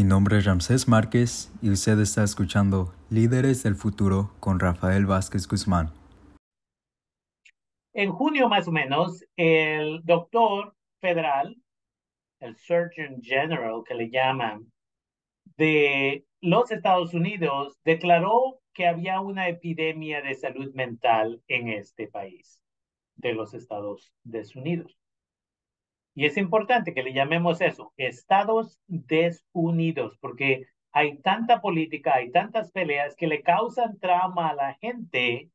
Mi nombre es Ramsés Márquez y usted está escuchando Líderes del Futuro con Rafael Vázquez Guzmán. En junio más o menos, el doctor federal, el Surgeon General que le llaman, de los Estados Unidos, declaró que había una epidemia de salud mental en este país de los Estados Unidos. Y es importante que le llamemos eso, Estados desunidos, porque hay tanta política, hay tantas peleas que le causan trauma a la gente.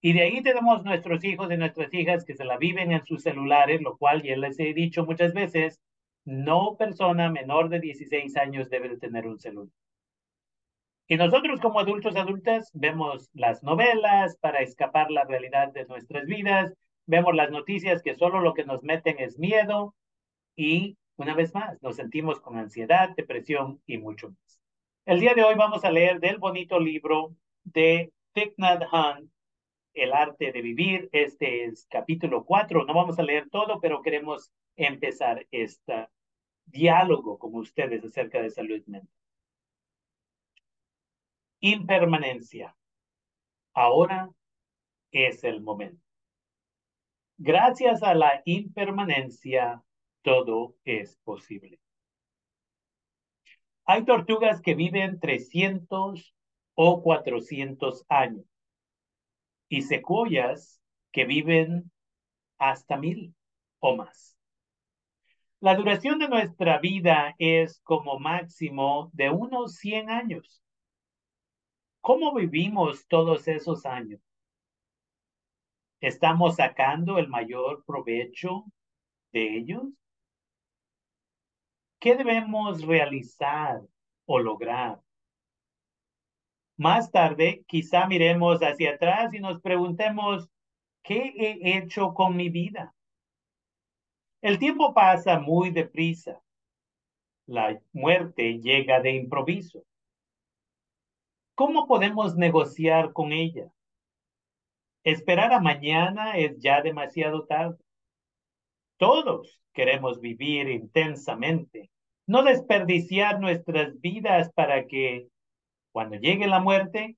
Y de ahí tenemos nuestros hijos y nuestras hijas que se la viven en sus celulares, lo cual ya les he dicho muchas veces, no persona menor de 16 años debe de tener un celular. Y nosotros como adultos, adultas, vemos las novelas para escapar la realidad de nuestras vidas, vemos las noticias que solo lo que nos meten es miedo y una vez más nos sentimos con ansiedad, depresión y mucho más. El día de hoy vamos a leer del bonito libro de Thich Nhat Hanh, El arte de vivir. Este es capítulo 4. No vamos a leer todo, pero queremos empezar este diálogo con ustedes acerca de salud mental. Impermanencia. Ahora es el momento. Gracias a la impermanencia, todo es posible. Hay tortugas que viven 300 o 400 años y secuoyas que viven hasta mil o más. La duración de nuestra vida es como máximo de unos 100 años. ¿Cómo vivimos todos esos años? ¿Estamos sacando el mayor provecho de ellos? ¿Qué debemos realizar o lograr? Más tarde, quizá miremos hacia atrás y nos preguntemos, ¿qué he hecho con mi vida? El tiempo pasa muy deprisa. La muerte llega de improviso. ¿Cómo podemos negociar con ella? Esperar a mañana es ya demasiado tarde. Todos queremos vivir intensamente, no desperdiciar nuestras vidas para que cuando llegue la muerte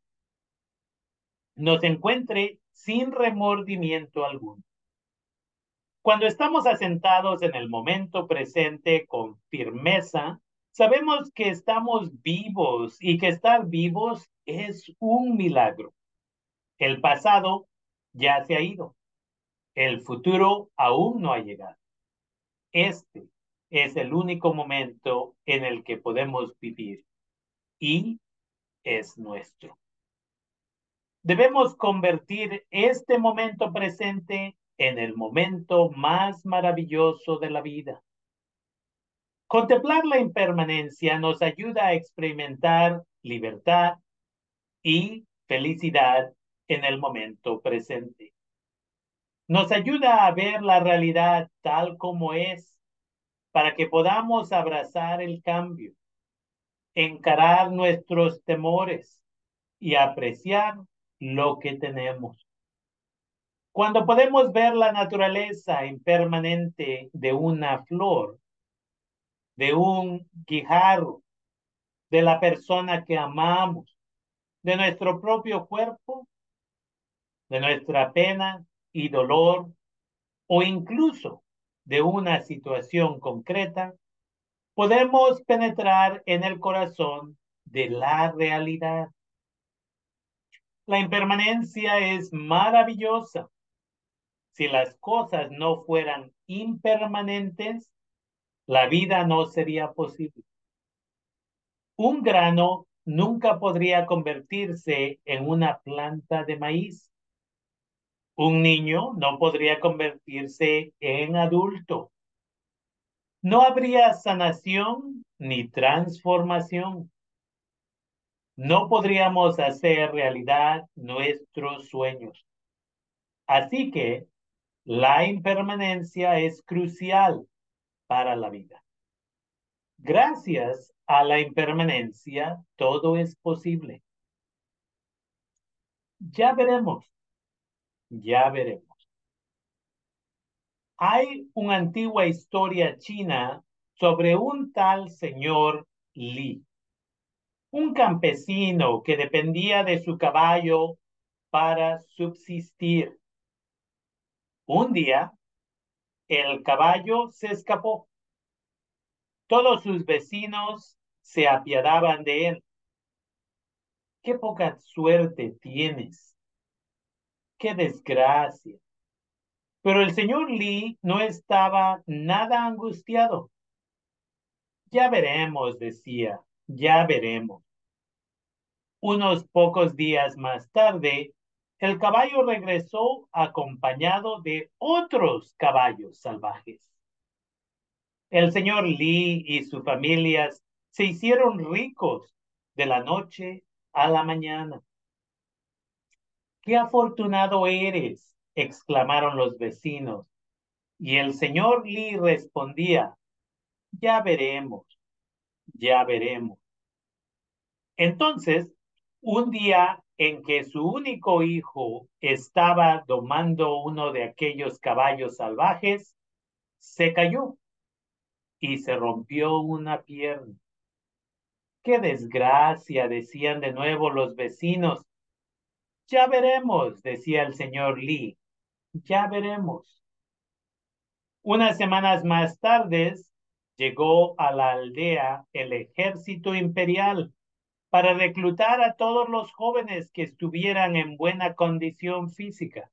nos encuentre sin remordimiento alguno. Cuando estamos asentados en el momento presente con firmeza, sabemos que estamos vivos y que estar vivos es un milagro. El pasado ya se ha ido. El futuro aún no ha llegado. Este es el único momento en el que podemos vivir y es nuestro. Debemos convertir este momento presente en el momento más maravilloso de la vida. Contemplar la impermanencia nos ayuda a experimentar libertad y felicidad en el momento presente. Nos ayuda a ver la realidad tal como es para que podamos abrazar el cambio, encarar nuestros temores y apreciar lo que tenemos. Cuando podemos ver la naturaleza impermanente de una flor, de un guijarro, de la persona que amamos, de nuestro propio cuerpo, de nuestra pena y dolor o incluso de una situación concreta, podemos penetrar en el corazón de la realidad. La impermanencia es maravillosa. Si las cosas no fueran impermanentes, la vida no sería posible. Un grano nunca podría convertirse en una planta de maíz. Un niño no podría convertirse en adulto. No habría sanación ni transformación. No podríamos hacer realidad nuestros sueños. Así que la impermanencia es crucial para la vida. Gracias a la impermanencia, todo es posible. Ya veremos ya veremos. Hay una antigua historia china sobre un tal señor Lee, un campesino que dependía de su caballo para subsistir. Un día, el caballo se escapó. Todos sus vecinos se apiadaban de él. Qué poca suerte tienes. Qué desgracia. Pero el señor Lee no estaba nada angustiado. Ya veremos, decía, ya veremos. Unos pocos días más tarde, el caballo regresó acompañado de otros caballos salvajes. El señor Lee y su familia se hicieron ricos de la noche a la mañana. ¡Qué afortunado eres! exclamaron los vecinos. Y el señor Lee respondía, ya veremos, ya veremos. Entonces, un día en que su único hijo estaba domando uno de aquellos caballos salvajes, se cayó y se rompió una pierna. ¡Qué desgracia! decían de nuevo los vecinos. Ya veremos, decía el señor Lee. Ya veremos. Unas semanas más tarde llegó a la aldea el ejército imperial para reclutar a todos los jóvenes que estuvieran en buena condición física.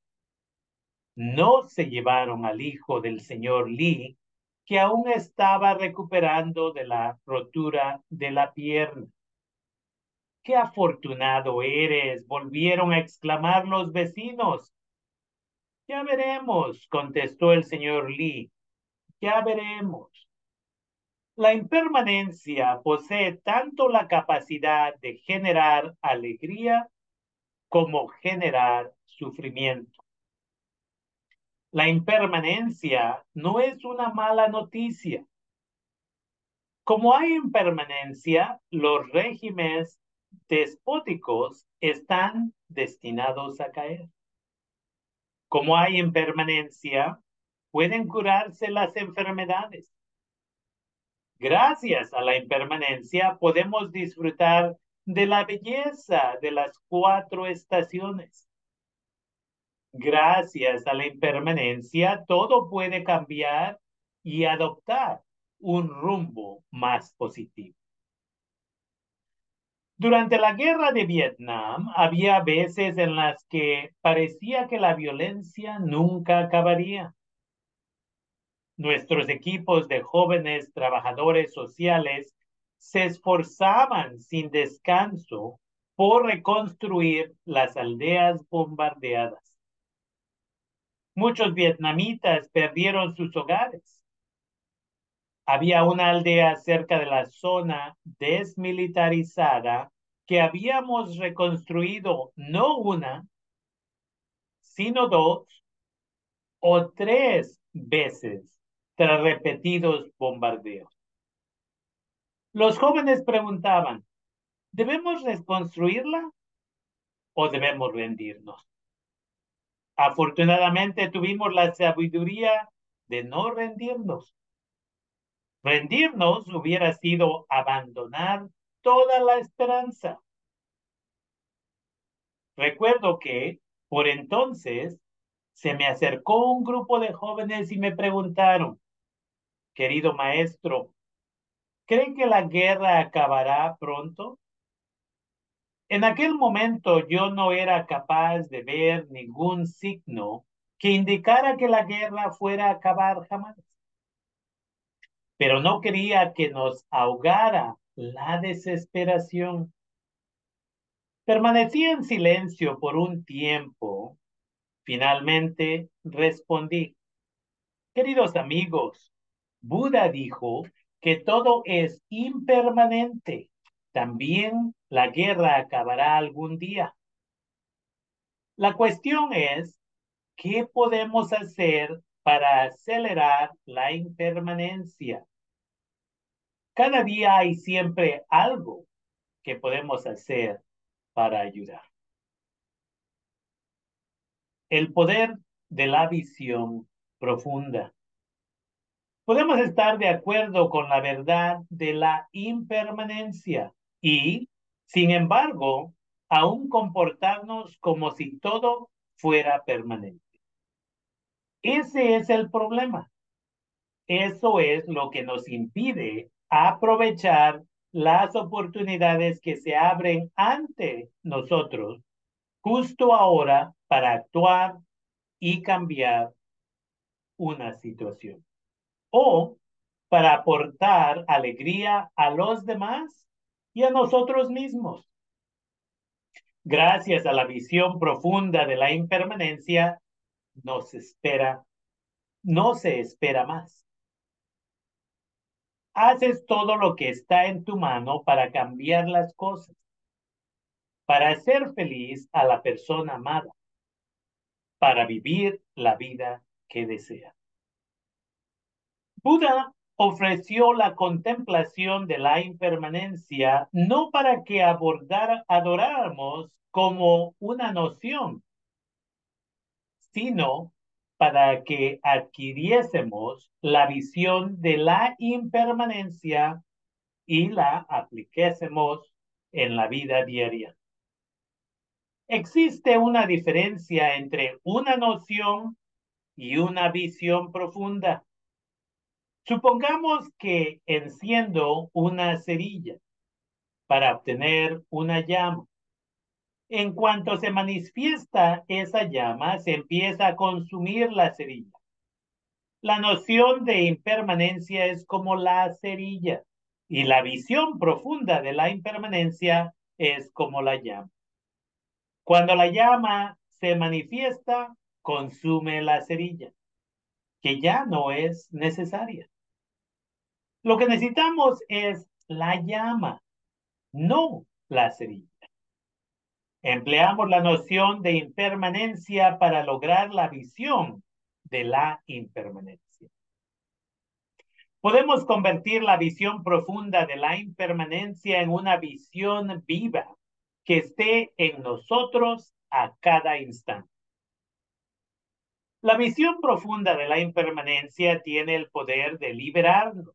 No se llevaron al hijo del señor Lee, que aún estaba recuperando de la rotura de la pierna. ¡Qué afortunado eres! volvieron a exclamar los vecinos. Ya veremos, contestó el señor Lee. Ya veremos. La impermanencia posee tanto la capacidad de generar alegría como generar sufrimiento. La impermanencia no es una mala noticia. Como hay impermanencia, los regímenes despóticos están destinados a caer. Como hay impermanencia, pueden curarse las enfermedades. Gracias a la impermanencia podemos disfrutar de la belleza de las cuatro estaciones. Gracias a la impermanencia todo puede cambiar y adoptar un rumbo más positivo. Durante la guerra de Vietnam había veces en las que parecía que la violencia nunca acabaría. Nuestros equipos de jóvenes trabajadores sociales se esforzaban sin descanso por reconstruir las aldeas bombardeadas. Muchos vietnamitas perdieron sus hogares. Había una aldea cerca de la zona desmilitarizada que habíamos reconstruido no una, sino dos o tres veces tras repetidos bombardeos. Los jóvenes preguntaban, ¿debemos reconstruirla o debemos rendirnos? Afortunadamente tuvimos la sabiduría de no rendirnos. Rendirnos hubiera sido abandonar toda la esperanza. Recuerdo que, por entonces, se me acercó un grupo de jóvenes y me preguntaron, querido maestro, ¿cree que la guerra acabará pronto? En aquel momento yo no era capaz de ver ningún signo que indicara que la guerra fuera a acabar jamás. Pero no quería que nos ahogara la desesperación. Permanecí en silencio por un tiempo. Finalmente respondí, queridos amigos, Buda dijo que todo es impermanente. También la guerra acabará algún día. La cuestión es, ¿qué podemos hacer para acelerar la impermanencia? Cada día hay siempre algo que podemos hacer para ayudar. El poder de la visión profunda. Podemos estar de acuerdo con la verdad de la impermanencia y, sin embargo, aún comportarnos como si todo fuera permanente. Ese es el problema. Eso es lo que nos impide aprovechar las oportunidades que se abren ante nosotros justo ahora para actuar y cambiar una situación. O para aportar alegría a los demás y a nosotros mismos. Gracias a la visión profunda de la impermanencia, nos espera, no se espera más. Haces todo lo que está en tu mano para cambiar las cosas, para hacer feliz a la persona amada, para vivir la vida que desea. Buda ofreció la contemplación de la impermanencia no para que abordar, adoráramos como una noción, sino para que adquiriésemos la visión de la impermanencia y la apliquésemos en la vida diaria. Existe una diferencia entre una noción y una visión profunda. Supongamos que enciendo una cerilla para obtener una llama. En cuanto se manifiesta esa llama, se empieza a consumir la cerilla. La noción de impermanencia es como la cerilla y la visión profunda de la impermanencia es como la llama. Cuando la llama se manifiesta, consume la cerilla, que ya no es necesaria. Lo que necesitamos es la llama, no la cerilla. Empleamos la noción de impermanencia para lograr la visión de la impermanencia. Podemos convertir la visión profunda de la impermanencia en una visión viva que esté en nosotros a cada instante. La visión profunda de la impermanencia tiene el poder de liberarnos.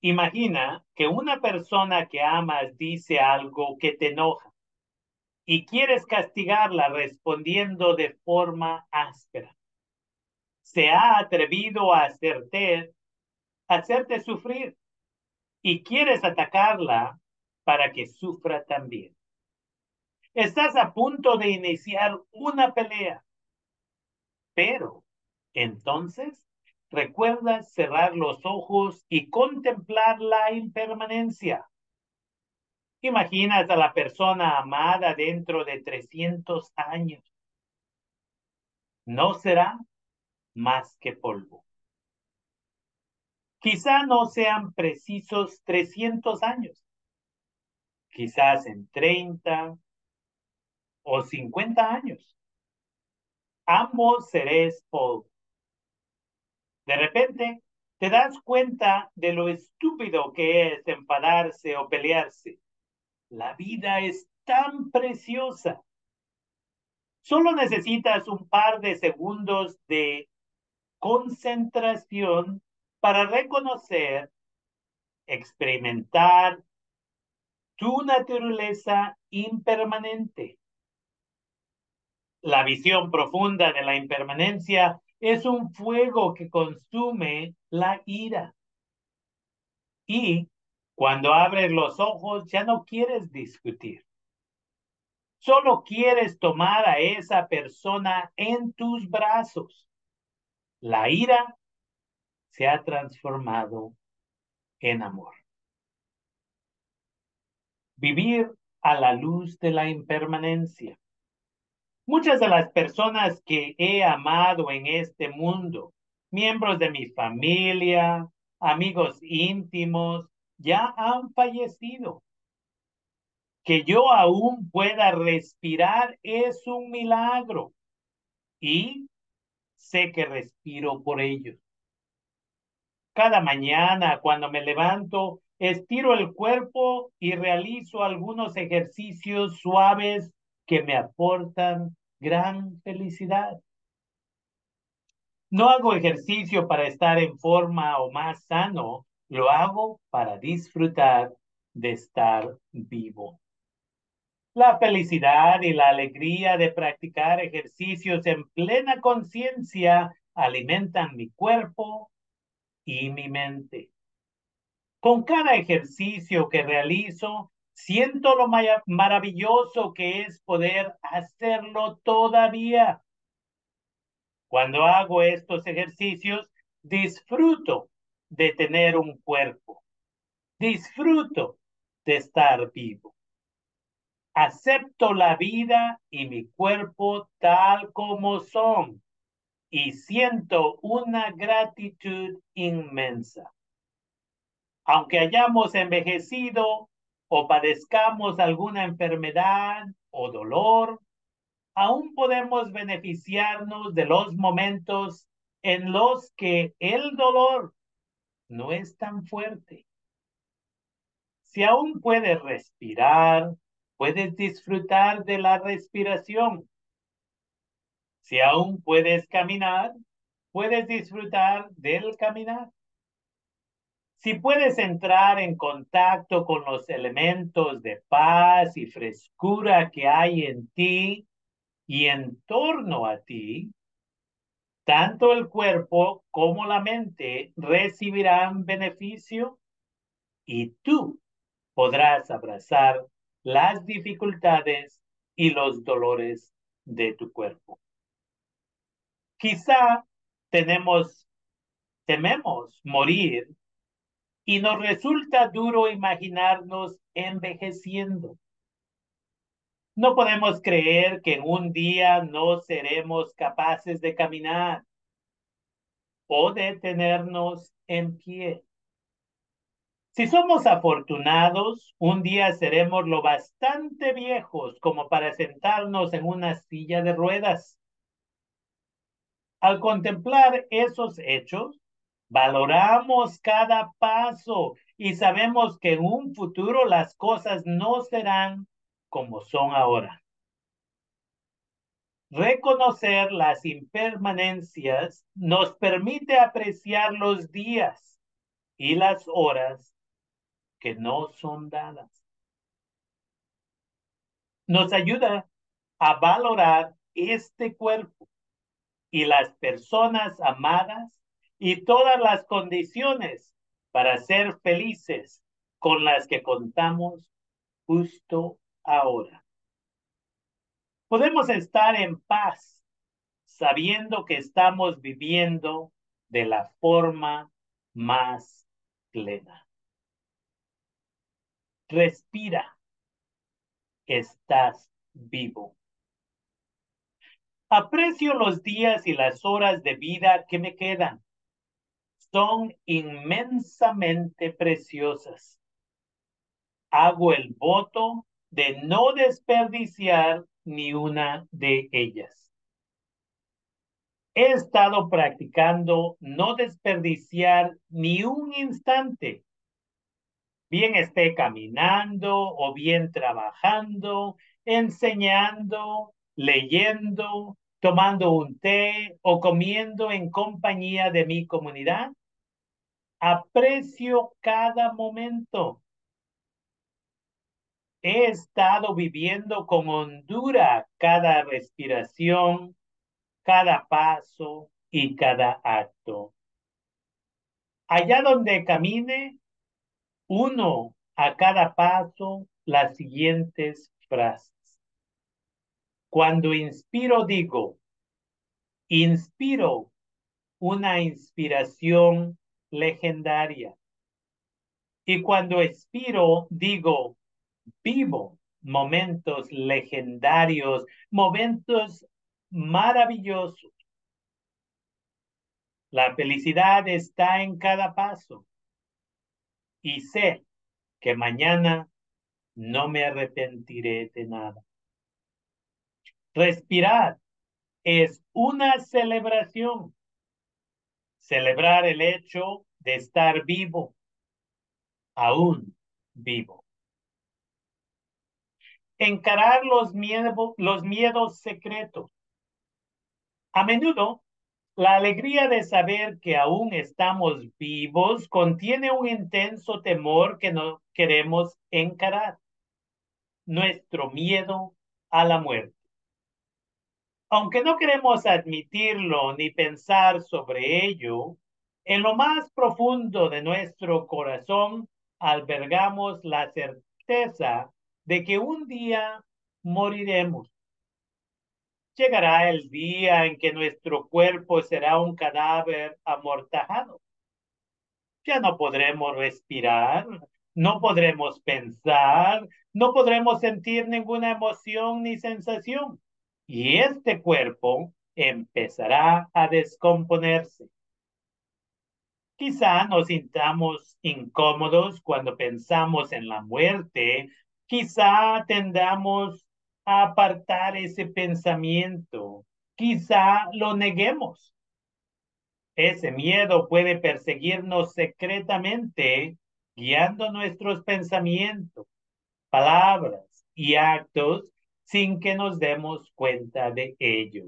Imagina que una persona que amas dice algo que te enoja y quieres castigarla respondiendo de forma áspera. Se ha atrevido a hacerte, hacerte sufrir y quieres atacarla para que sufra también. Estás a punto de iniciar una pelea, pero entonces recuerda cerrar los ojos y contemplar la impermanencia. Imaginas a la persona amada dentro de 300 años. No será más que polvo. Quizá no sean precisos 300 años, quizás en 30 o 50 años. Ambos seréis polvo. De repente, te das cuenta de lo estúpido que es enfadarse o pelearse. La vida es tan preciosa. Solo necesitas un par de segundos de concentración para reconocer, experimentar tu naturaleza impermanente. La visión profunda de la impermanencia es un fuego que consume la ira. Y cuando abres los ojos ya no quieres discutir. Solo quieres tomar a esa persona en tus brazos. La ira se ha transformado en amor vivir a la luz de la impermanencia. Muchas de las personas que he amado en este mundo, miembros de mi familia, amigos íntimos, ya han fallecido. Que yo aún pueda respirar es un milagro y sé que respiro por ellos. Cada mañana cuando me levanto, estiro el cuerpo y realizo algunos ejercicios suaves que me aportan gran felicidad. No hago ejercicio para estar en forma o más sano, lo hago para disfrutar de estar vivo. La felicidad y la alegría de practicar ejercicios en plena conciencia alimentan mi cuerpo y mi mente. Con cada ejercicio que realizo, siento lo maravilloso que es poder hacerlo todavía. Cuando hago estos ejercicios, disfruto de tener un cuerpo. Disfruto de estar vivo. Acepto la vida y mi cuerpo tal como son y siento una gratitud inmensa. Aunque hayamos envejecido o padezcamos alguna enfermedad o dolor, aún podemos beneficiarnos de los momentos en los que el dolor no es tan fuerte. Si aún puedes respirar, puedes disfrutar de la respiración. Si aún puedes caminar, puedes disfrutar del caminar. Si puedes entrar en contacto con los elementos de paz y frescura que hay en ti y en torno a ti, tanto el cuerpo como la mente recibirán beneficio y tú podrás abrazar las dificultades y los dolores de tu cuerpo. Quizá tenemos, tememos morir y nos resulta duro imaginarnos envejeciendo. No podemos creer que en un día no seremos capaces de caminar o de tenernos en pie. Si somos afortunados, un día seremos lo bastante viejos como para sentarnos en una silla de ruedas. Al contemplar esos hechos, valoramos cada paso y sabemos que en un futuro las cosas no serán como son ahora. Reconocer las impermanencias nos permite apreciar los días y las horas que no son dadas. Nos ayuda a valorar este cuerpo y las personas amadas y todas las condiciones para ser felices con las que contamos justo ahora. Podemos estar en paz sabiendo que estamos viviendo de la forma más plena. Respira. Estás vivo. Aprecio los días y las horas de vida que me quedan. Son inmensamente preciosas. Hago el voto de no desperdiciar ni una de ellas. He estado practicando no desperdiciar ni un instante, bien esté caminando o bien trabajando, enseñando, leyendo, tomando un té o comiendo en compañía de mi comunidad. Aprecio cada momento He estado viviendo con hondura cada respiración, cada paso y cada acto. Allá donde camine, uno a cada paso las siguientes frases. Cuando inspiro digo, inspiro una inspiración legendaria. Y cuando expiro digo, vivo momentos legendarios, momentos maravillosos. La felicidad está en cada paso y sé que mañana no me arrepentiré de nada. Respirar es una celebración. Celebrar el hecho de estar vivo, aún vivo encarar los, los miedos secretos. A menudo La alegría de saber que aún estamos vivos contiene un intenso temor que no queremos encarar, nuestro miedo a la muerte. Aunque no queremos admitirlo ni pensar sobre ello, en lo más profundo de nuestro corazón albergamos la certeza de que un día moriremos llegará el día en que nuestro cuerpo será un cadáver amortajado. Ya no podremos respirar, no podremos pensar, no podremos sentir ninguna emoción ni sensación. Y este cuerpo empezará a descomponerse. Quizá nos sintamos incómodos cuando pensamos en la muerte, quizá tendamos apartar ese pensamiento. Quizá lo neguemos. Ese miedo puede perseguirnos secretamente, guiando nuestros pensamientos, palabras y actos sin que nos demos cuenta de ello.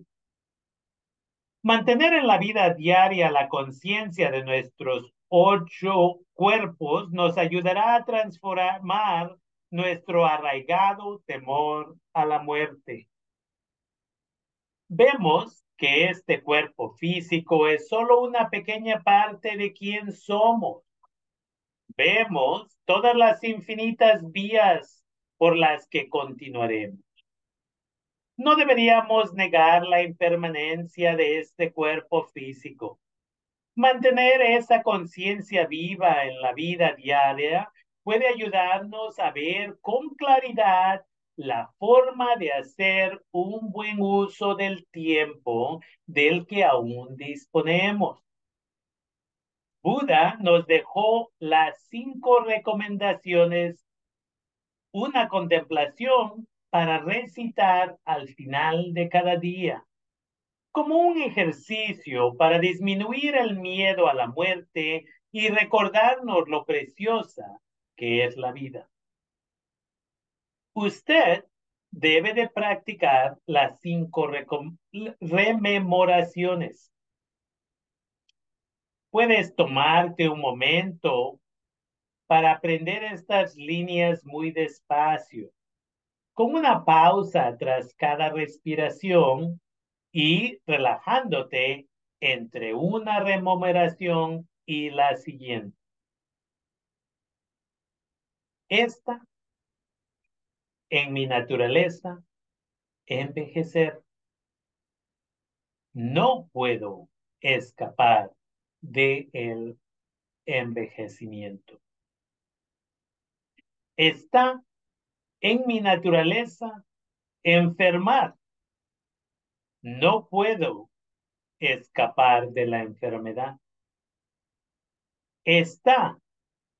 Mantener en la vida diaria la conciencia de nuestros ocho cuerpos nos ayudará a transformar nuestro arraigado temor a la muerte. Vemos que este cuerpo físico es solo una pequeña parte de quién somos. Vemos todas las infinitas vías por las que continuaremos. No deberíamos negar la impermanencia de este cuerpo físico. Mantener esa conciencia viva en la vida diaria puede ayudarnos a ver con claridad la forma de hacer un buen uso del tiempo del que aún disponemos. Buda nos dejó las cinco recomendaciones, una contemplación para recitar al final de cada día, como un ejercicio para disminuir el miedo a la muerte y recordarnos lo preciosa que es la vida. Usted debe de practicar las cinco rememoraciones. Puedes tomarte un momento para aprender estas líneas muy despacio, con una pausa tras cada respiración y relajándote entre una rememoración y la siguiente. Esta, en mi naturaleza, envejecer. No puedo escapar de el envejecimiento. Está en mi naturaleza enfermar. No puedo escapar de la enfermedad. Está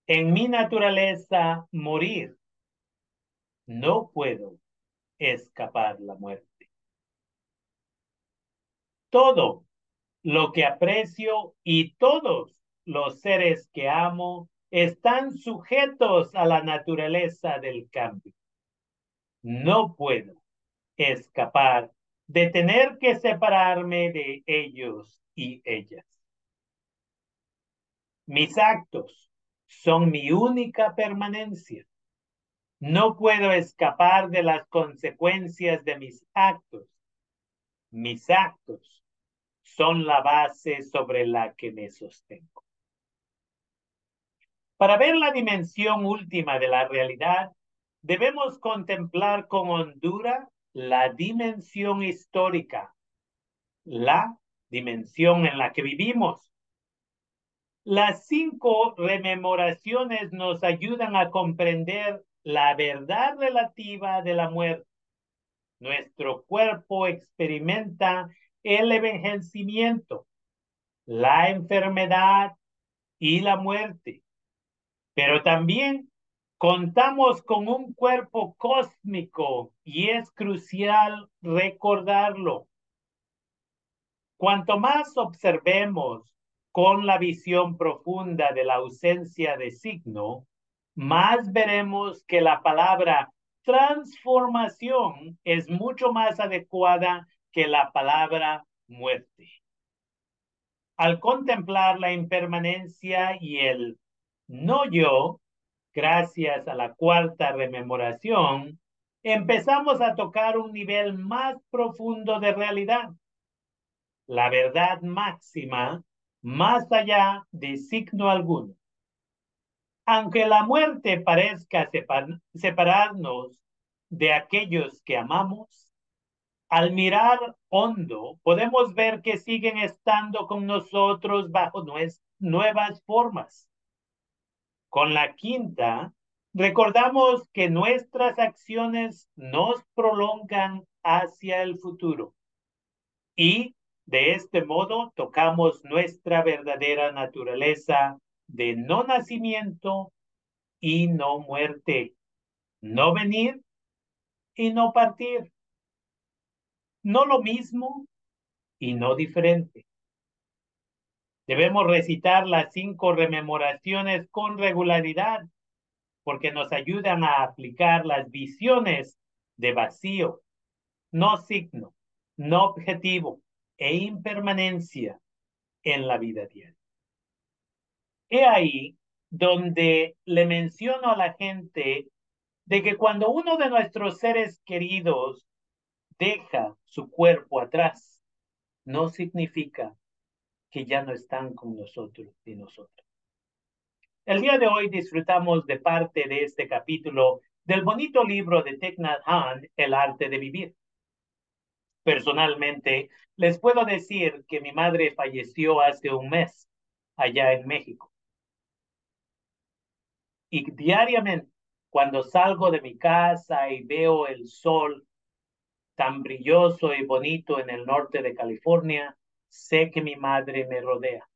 en mi naturaleza morir. No puedo escapar la muerte. Todo lo que aprecio y todos los seres que amo están sujetos a la naturaleza del cambio. No puedo escapar de tener que separarme de ellos y ellas. Mis actos son mi única permanencia. No puedo escapar de las consecuencias de mis actos. Mis actos son la base sobre la que me sostengo. Para ver la dimensión última de la realidad, debemos contemplar con hondura la dimensión histórica, la dimensión en la que vivimos, las cinco rememoraciones nos ayudan a comprender la verdad relativa de la muerte. Nuestro cuerpo experimenta el envejecimiento, la enfermedad y la muerte. Pero también contamos con un cuerpo cósmico y es crucial recordarlo. Cuanto más observemos con la visión profunda de la ausencia de signo, más veremos que la palabra transformación es mucho más adecuada que la palabra muerte. Al contemplar la impermanencia y el no yo, gracias a la cuarta rememoración, empezamos a tocar un nivel más profundo de realidad. La verdad máxima, más allá de signo alguno. Aunque la muerte parezca separarnos de aquellos que amamos, al mirar hondo podemos ver que siguen estando con nosotros bajo nuevas formas. Con la quinta, recordamos que nuestras acciones nos prolongan hacia el futuro y de este modo tocamos nuestra verdadera naturaleza de no nacimiento y no muerte, no venir y no partir. No lo mismo y no diferente. Debemos recitar las cinco rememoraciones con regularidad porque nos ayudan a aplicar las visiones de vacío, no signo, no objetivo e impermanencia en la vida diaria. He ahí donde le menciono a la gente de que cuando uno de nuestros seres queridos deja su cuerpo atrás, no significa que ya no están con nosotros y nosotros. El día de hoy disfrutamos de parte de este capítulo del bonito libro de Thich Nhat Hanh, El arte de vivir. Personalmente, les puedo decir que mi madre falleció hace un mes allá en México. Y diariamente, cuando salgo de mi casa y veo el sol tan brilloso y bonito en el norte de California, sé que mi madre me rodea.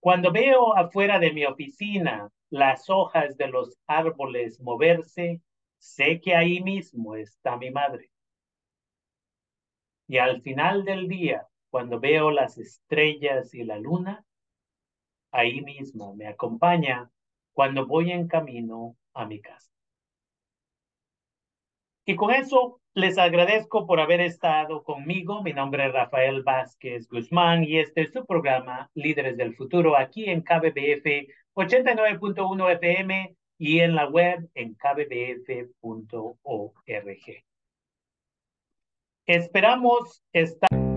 Cuando veo afuera de mi oficina las hojas de los árboles moverse, sé que ahí mismo está mi madre. Y al final del día, cuando veo las estrellas y la luna, ahí mismo me acompaña cuando voy en camino a mi casa. Y con eso les agradezco por haber estado conmigo. Mi nombre es Rafael Vázquez Guzmán y este es su programa Líderes del Futuro aquí en KBBF 89.1 FM y en la web en kbbf.org. Esperamos estar.